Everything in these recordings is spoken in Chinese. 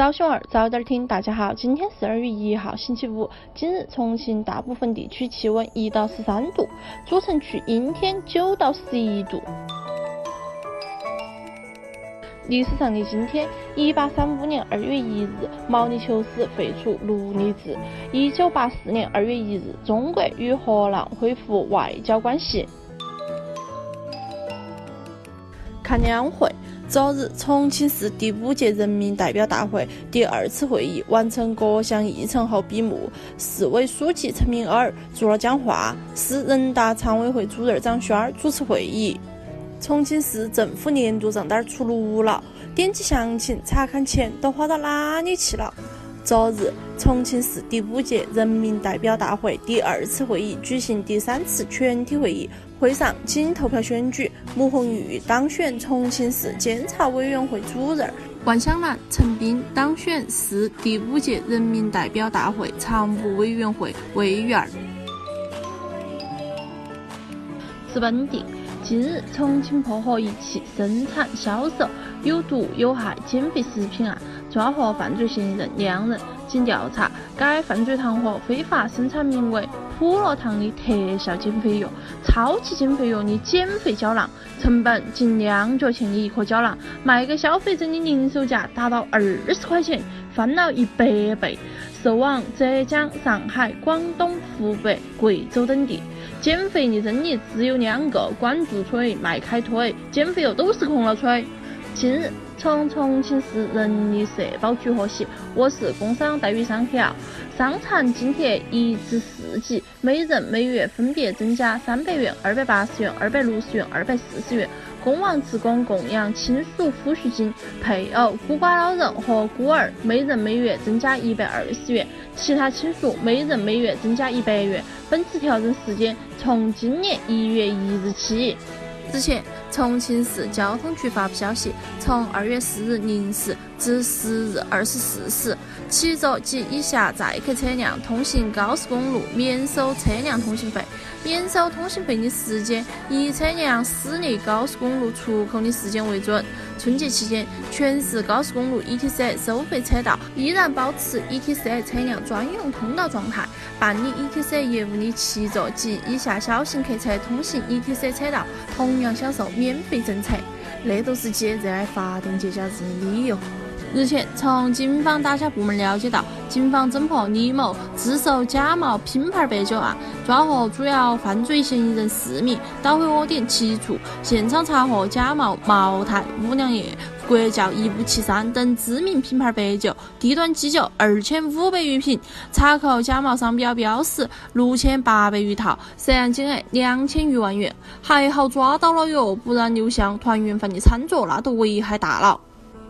早熊儿早点听，大家好，今天是二月一号，星期五。今日重庆大部分地区气温一到十三度，主城区阴天九到十一度。历史上的今天，一八三五年二月一日，毛里求斯废除奴隶制；一九八四年二月一日，中国与荷兰恢复外交关系。看两会。昨日，重庆市第五届人民代表大会第二次会议完成各项议程后闭幕。市委书记陈敏尔做了讲话，市人大常委会主任张轩主持会议。重庆市政府年度账单出炉了，点击详情查看钱都花到哪里去了。昨日，重庆市第五届人民代表大会第二次会议举行第三次全体会议。会上经投票选举，穆红玉当选重庆市监察委员会主任，万香兰、陈斌当选市第五届人民代表大会常务委员会委员。是本地。近日，重庆破获一起生产、销售有毒有害减肥食品案，抓获犯罪嫌疑人两人。经调查，该犯罪团伙非法生产名为“普乐堂”的特效减肥药、“超级减肥药”的减肥胶囊，成本近两角钱的一颗胶囊，卖给消费者的零售价达到二十块钱，翻了一百倍。售往浙江、上海、广东、湖北、贵州等地。减肥的真理只有两个：管住嘴，迈开腿。减肥药都是空了吹。近日，从重庆市人力社保局获悉，我市工伤待遇上调，伤残津贴一至四级，每人每月分别增加三百元、二百八十元、二百六十元、二百四十元。工亡职工供养亲属抚恤金，配偶、孤寡老人和孤儿每人每月增加一百二十元，其他亲属每人每月增加一百元。本次调整时间从今年一月一日起。之前，重庆市交通局发布消息，从二月四日零时至十日二十四时，七座及以下载客车辆通行高速公路免收车辆通行费。免收通行费的时间以车辆驶离高速公路出口的时间为准。春节期间，全市高速公路 ETC 收费车道依然保持 ETC 车辆专用通道状态。办理 ETC 业务的七座及以下小型客车通行 ETC 车道，同样享受免费政策。那都是节日爱法定节假日的理由。日前，从警方打假部门了解到，警方侦破李某自售假冒品牌白酒案，抓获主要犯罪嫌疑人四名，捣毁窝点七处，现场查获假冒茅台、五粮液、国窖一五七三等知名品牌白酒、低端基酒二千五百余瓶，查扣假冒商标标识六千八百余套，涉案金额两千余万元。还好抓到了哟，不然刘向团圆饭的餐桌那都危害大了。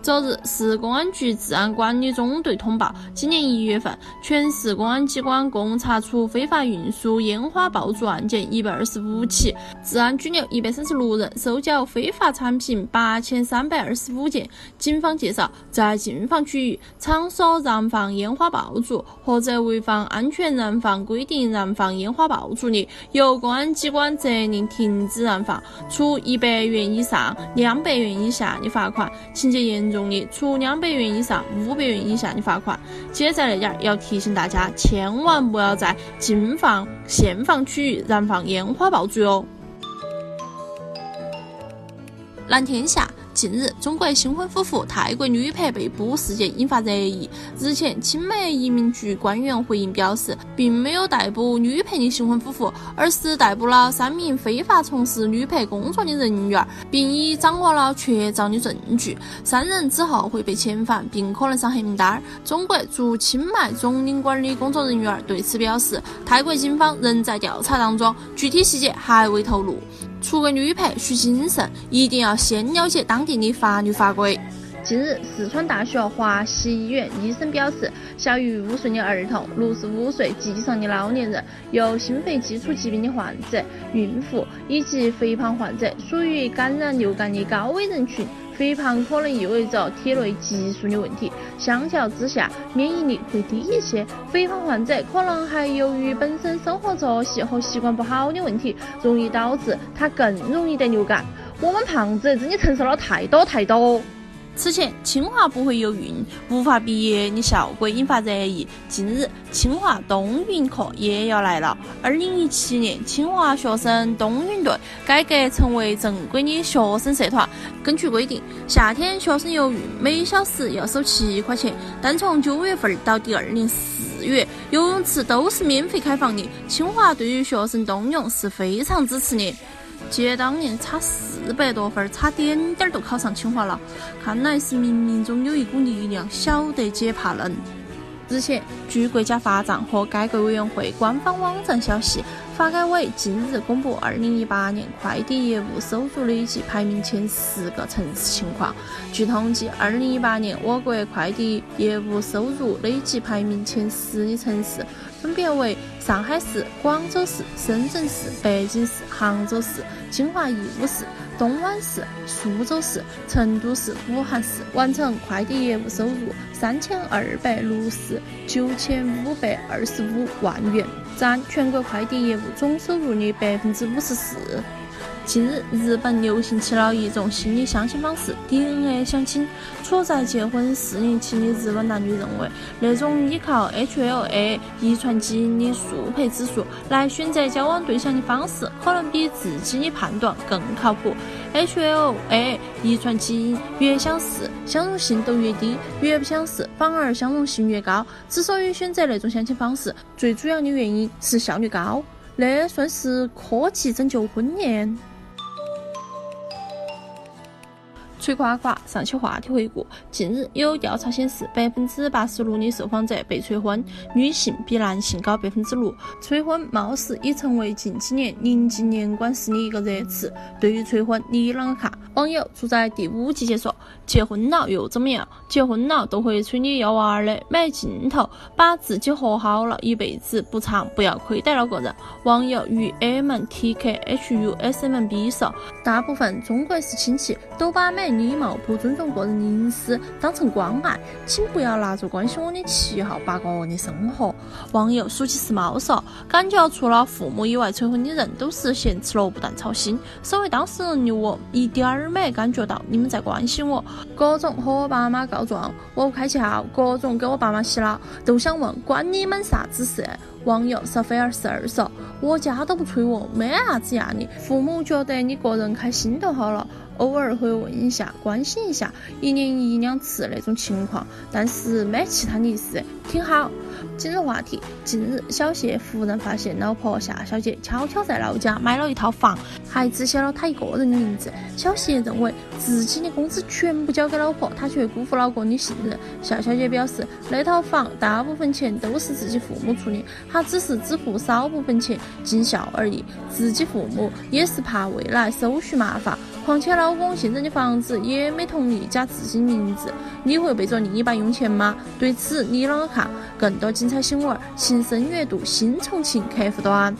昨日，市公安局治安管理中队通报，今年一月份，全市公安机关共查处非法运输烟花爆竹案件一百二十五起，治安拘留一百三十六人，收缴非法产品八千三百二十五件。警方介绍，在禁放区域、场所燃放烟花爆竹，或者违反安全燃放规定燃放烟花爆竹的，由公安机关责令停止燃放，处一百元以上两百元以下的罚款，情节严。重的，处两百元以上五百元以下的罚款。姐在那点儿要提醒大家，千万不要在禁放、限放区域燃放烟花爆竹哟。蓝天下。近日，中国新婚夫妇泰国女拍被捕事件引发热议。日前，清迈移民局官员回应表示，并没有逮捕女拍的新婚夫妇，而是逮捕了三名非法从事女拍工作的人员，并已掌握了确凿的证据。三人之后会被遣返，并可能上黑名单。中国驻清迈总领馆的工作人员对此表示，泰国警方仍在调查当中，具体细节还未透露。出国女陪需谨慎，一定要先了解当地的法律法规。近日，四川大学华西医院医生表示，小于五岁的儿童、六十五岁及以上的老年人、有心肺基础疾病的患者、孕妇以及肥胖患者属于感染流感的高危人群。肥胖可能意味着体内激素的问题，相较之下免疫力会低一些。肥胖患者可能还由于本身生活作息和习惯不好的问题，容易导致他更容易得流感。我们胖子真的承受了太多太多。此前，清华不会有孕，无法毕业的校规引发热议。近日，清华冬运课也要来了。二零一七年，清华学生冬运队改革成为正规的学生社团。根据规定，夏天学生游泳每小时要收七块钱，但从九月份到第二年四月，游泳池都是免费开放的。清华对于学生冬泳是非常支持的。姐当年差四百多分，差点点都考上清华了。看来是冥冥中有一股力量，晓得姐怕冷。日前，据国家发展和改革委员会官方网站消息，发改委近日公布2018年快递业务收入累计排名前十个城市情况。据统计，2018年我国快递业务收入累计排名前十的城市分别为上海市、广州市、深圳市、北京市、杭州市、金华义乌市。东莞市、苏州市、成都市、武汉市完成快递业务收入三千二百六十九千五百二十五万元，占全国快递业务总收入的百分之五十四。近日，日本流行起了一种新的相亲方式 ——DNA 相亲。处在结婚四年期的日本男女认为，那种依靠 HLA 遗传基因的速配指数来选择交往对象的方式，可能比自己的判断更靠谱。HLA 遗传基因越相似，相容性都越低；越不相似，反而相容性越高。之所以选择那种相亲方式，最主要的原因是效率高，那算是科技拯救婚恋。吹呱呱，上期话题回顾。近日有调查显示，百分之八十六的受访者被催婚，女性比男性高百分之六。催婚貌似已成为近几年临近年关时的一个热词。对于催婚，你啷个看？网友住在第五季节说：结婚了又怎么样？结婚了都会催你要娃儿的，没劲头。把自己活好了，一辈子不长，不要亏待了个人。网友与 M T K H U S M B 说：大部分中国式亲戚都把美。礼貌不尊重个人隐私，当成关爱，请不要拿着关心我的旗号八卦我的生活。网友书记是猫说，感觉除了父母以外，催婚的人都是嫌吃萝卜淡操心。身为当事人的我，一点儿没感觉到你们在关心我。各种和我爸妈告状，我不开窍，各种给我爸妈洗脑，都想问关你们啥子事？网友小菲尔十二说，我家都不催我，没啥子压力，父母觉得你个人开心就好了。偶尔会问一下，关心一下，一年一两次那种情况，但是没其他的意思，挺好。今日话题：近日，小谢忽然发现老婆夏小姐悄悄在老家买了一套房，还只写了他一个人的名字。小谢认为自己的工资全部交给老婆，他却辜负老公的信任。夏小姐表示，那套房大部分钱都是自己父母出的，她只是支付少部分钱尽孝而已。自己父母也是怕未来手续麻烦。况且老老公现在的房子也没同意加自己名字，你会背着另一半用钱吗？对此你啷个看？更多精彩新闻，请深阅读新重庆客户端。